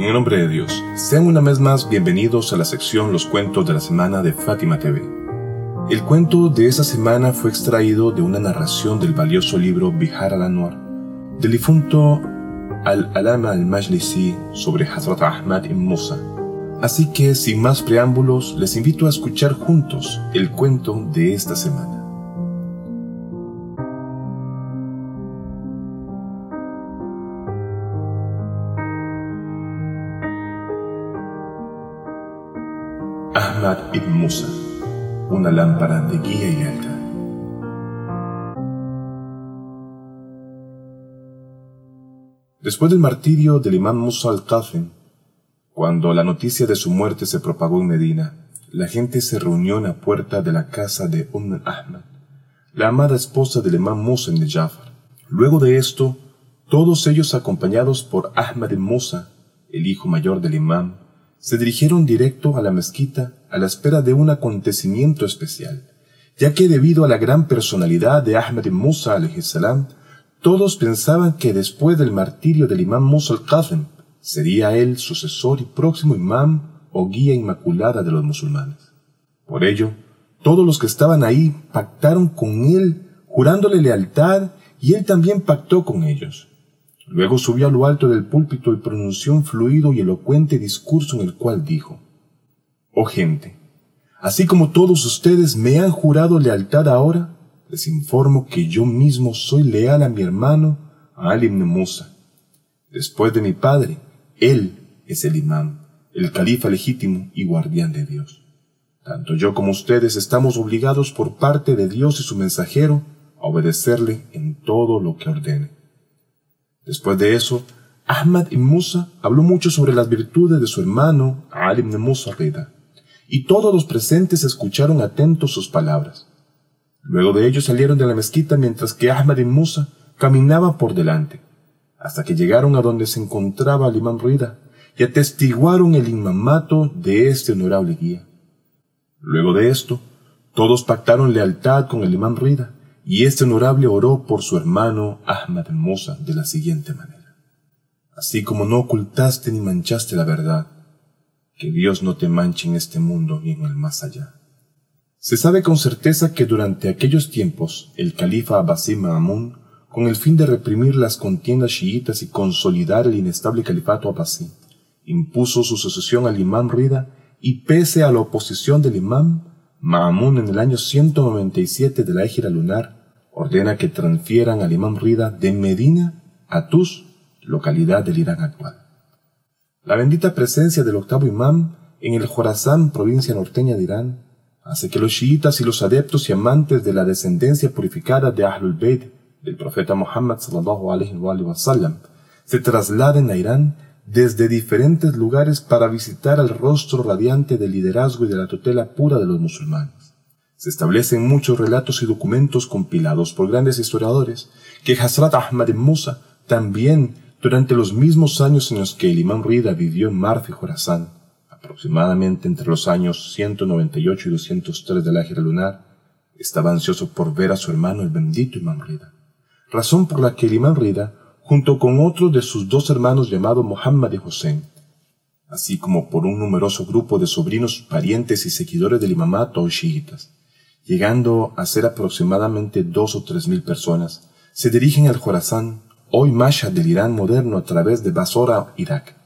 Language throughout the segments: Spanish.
En el nombre de Dios, sean una vez más bienvenidos a la sección Los cuentos de la semana de Fátima TV. El cuento de esta semana fue extraído de una narración del valioso libro Bihar al-Anwar, del difunto Al-Alama al-Majlisi sobre Hazrat Ahmad ibn Musa. Así que, sin más preámbulos, les invito a escuchar juntos el cuento de esta semana. Ahmad ibn Musa, una lámpara de guía y lealtad. Después del martirio del imán Musa al-Qafim, cuando la noticia de su muerte se propagó en Medina, la gente se reunió en la puerta de la casa de Umm Ahmad, la amada esposa del imán Musa de Jafar. Luego de esto, todos ellos acompañados por Ahmad ibn Musa, el hijo mayor del imán, se dirigieron directo a la mezquita a la espera de un acontecimiento especial, ya que debido a la gran personalidad de Ahmed Musa salam, todos pensaban que después del martirio del imán Musa al-Qadhem sería él sucesor y próximo imán o guía inmaculada de los musulmanes. Por ello, todos los que estaban ahí pactaron con él, jurándole lealtad, y él también pactó con ellos. Luego subió a lo alto del púlpito y pronunció un fluido y elocuente discurso en el cual dijo, Oh gente, así como todos ustedes me han jurado lealtad ahora, les informo que yo mismo soy leal a mi hermano, a Ali ibn Musa. Después de mi padre, él es el imán, el califa legítimo y guardián de Dios. Tanto yo como ustedes estamos obligados por parte de Dios y su mensajero a obedecerle en todo lo que ordene. Después de eso, Ahmad ibn Musa habló mucho sobre las virtudes de su hermano Ali ibn Musa Rida, y todos los presentes escucharon atentos sus palabras. Luego de ellos salieron de la mezquita mientras que Ahmad ibn Musa caminaba por delante, hasta que llegaron a donde se encontraba el imán Rida y atestiguaron el imamato de este honorable guía. Luego de esto, todos pactaron lealtad con el imán Rida y este honorable oró por su hermano Ahmad Musa de la siguiente manera. Así como no ocultaste ni manchaste la verdad, que Dios no te manche en este mundo ni en el más allá. Se sabe con certeza que durante aquellos tiempos el califa Abbasí Ma'amun, con el fin de reprimir las contiendas chiitas y consolidar el inestable califato Abbasí, impuso su sucesión al imán Rida y pese a la oposición del imán, Ma'amun en el año 197 de la égira lunar ordena que transfieran al imán Rida de Medina a Tus, localidad del Irán actual. La bendita presencia del octavo imán en el Jorazán, provincia norteña de Irán, hace que los chiitas y los adeptos y amantes de la descendencia purificada de Ahlul Bayt del profeta Muhammad sallallahu se trasladen a Irán desde diferentes lugares para visitar el rostro radiante del liderazgo y de la tutela pura de los musulmanes. Se establecen muchos relatos y documentos compilados por grandes historiadores que Hazrat Ahmad Musa también durante los mismos años en los que el imán Rida vivió en Marfi Jorazán, aproximadamente entre los años 198 y 203 de la lunar, estaba ansioso por ver a su hermano el bendito imán Rida, razón por la que el imán Rida junto con otro de sus dos hermanos llamado Muhammad y Hussein, así como por un numeroso grupo de sobrinos, parientes y seguidores del imamato chiitas, llegando a ser aproximadamente dos o tres mil personas, se dirigen al Jorazán, hoy Mashhad del Irán moderno a través de Basora, Irak,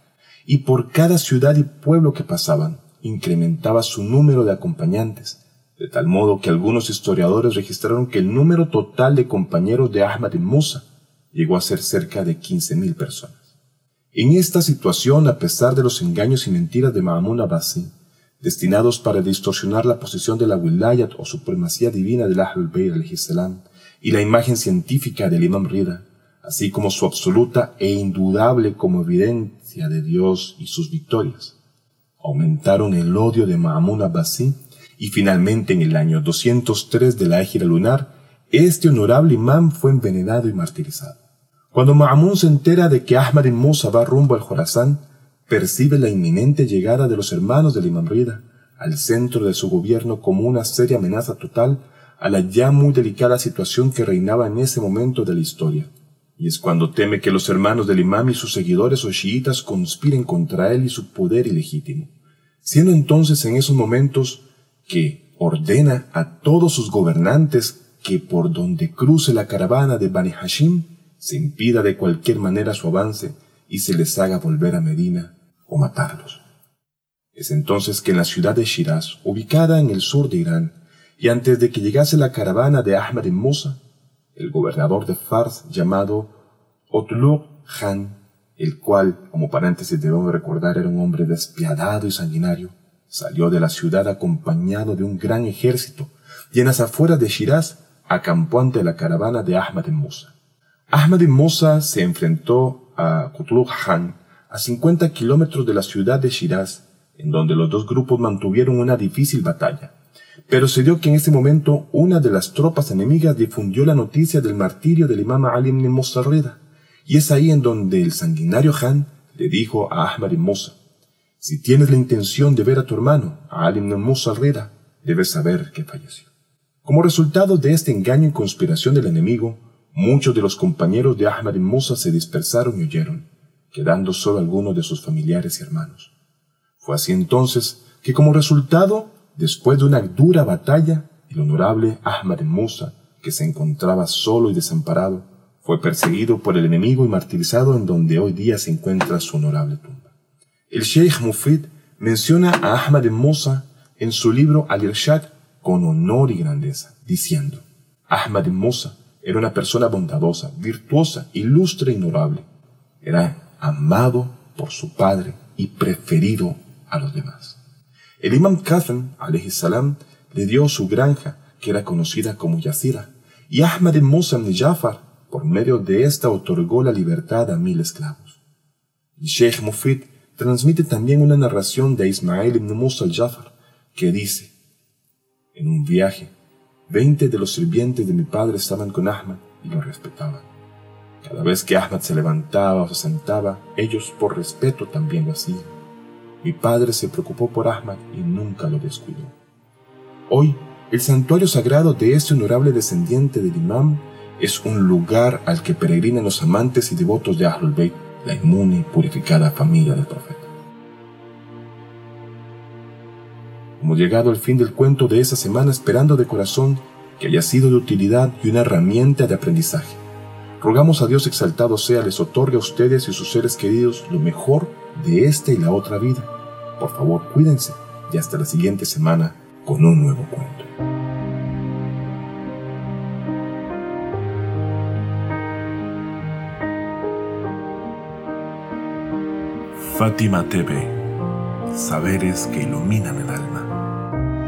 y por cada ciudad y pueblo que pasaban, incrementaba su número de acompañantes, de tal modo que algunos historiadores registraron que el número total de compañeros de Ahmad y Musa llegó a ser cerca de 15.000 personas. En esta situación, a pesar de los engaños y mentiras de Ma'amun Abbasi, destinados para distorsionar la posición de la wilayat o supremacía divina del Ahlul Bayt al y la imagen científica del Imam Rida, así como su absoluta e indudable como evidencia de Dios y sus victorias, aumentaron el odio de Ma'amun Abbasi y finalmente en el año 203 de la égira lunar, este honorable imán fue envenenado y martirizado. Cuando Ma'amun se entera de que Ahmad ibn Musa va rumbo al Jorazán, percibe la inminente llegada de los hermanos del Imam Rida al centro de su gobierno como una seria amenaza total a la ya muy delicada situación que reinaba en ese momento de la historia, y es cuando teme que los hermanos del imam y sus seguidores o chiitas conspiren contra él y su poder ilegítimo, siendo entonces en esos momentos que ordena a todos sus gobernantes que por donde cruce la caravana de Bani Hashim se impida de cualquier manera su avance y se les haga volver a Medina o matarlos. Es entonces que en la ciudad de Shiraz, ubicada en el sur de Irán, y antes de que llegase la caravana de Ahmad ibn Musa, el gobernador de Fars llamado Otlug Khan, el cual, como paréntesis debemos recordar, era un hombre despiadado y sanguinario, salió de la ciudad acompañado de un gran ejército y en las afueras de Shiraz acampó ante la caravana de Ahmad ibn Musa. Ahmad ibn Musa se enfrentó a Kutlug Khan a 50 kilómetros de la ciudad de Shiraz, en donde los dos grupos mantuvieron una difícil batalla. Pero se dio que en ese momento una de las tropas enemigas difundió la noticia del martirio del imam Ali ibn Musa y es ahí en donde el sanguinario Khan le dijo a Ahmad ibn Musa, si tienes la intención de ver a tu hermano, a Ali ibn Musa debes saber que falleció. Como resultado de este engaño y conspiración del enemigo, muchos de los compañeros de Ahmad ibn Musa se dispersaron y huyeron, quedando solo algunos de sus familiares y hermanos. Fue así entonces que como resultado Después de una dura batalla, el honorable Ahmad Musa, que se encontraba solo y desamparado, fue perseguido por el enemigo y martirizado en donde hoy día se encuentra su honorable tumba. El Sheikh Mufid menciona a Ahmad Musa en su libro Al-Irshad con honor y grandeza, diciendo, Ahmad Musa era una persona bondadosa, virtuosa, ilustre y honorable. Era amado por su padre y preferido a los demás. El imam Kazan, salam, le dio su granja, que era conocida como Yazira, y Ahmad ibn Musa ibn Jafar, por medio de esta, otorgó la libertad a mil esclavos. El Sheikh Mufid transmite también una narración de Ismael ibn Musa al-Jafar, que dice, en un viaje, veinte de los sirvientes de mi padre estaban con Ahmad y lo respetaban. Cada vez que Ahmad se levantaba o se sentaba, ellos por respeto también lo hacían. Mi padre se preocupó por Ahmad y nunca lo descuidó. Hoy, el santuario sagrado de este honorable descendiente del imam es un lugar al que peregrinan los amantes y devotos de Ahlul Bayt, la inmune y purificada familia del profeta. Hemos llegado al fin del cuento de esa semana esperando de corazón que haya sido de utilidad y una herramienta de aprendizaje. Rogamos a Dios exaltado sea les otorgue a ustedes y sus seres queridos lo mejor de esta y la otra vida por favor, cuídense y hasta la siguiente semana con un nuevo cuento. Fátima TV, saberes que iluminan el alma.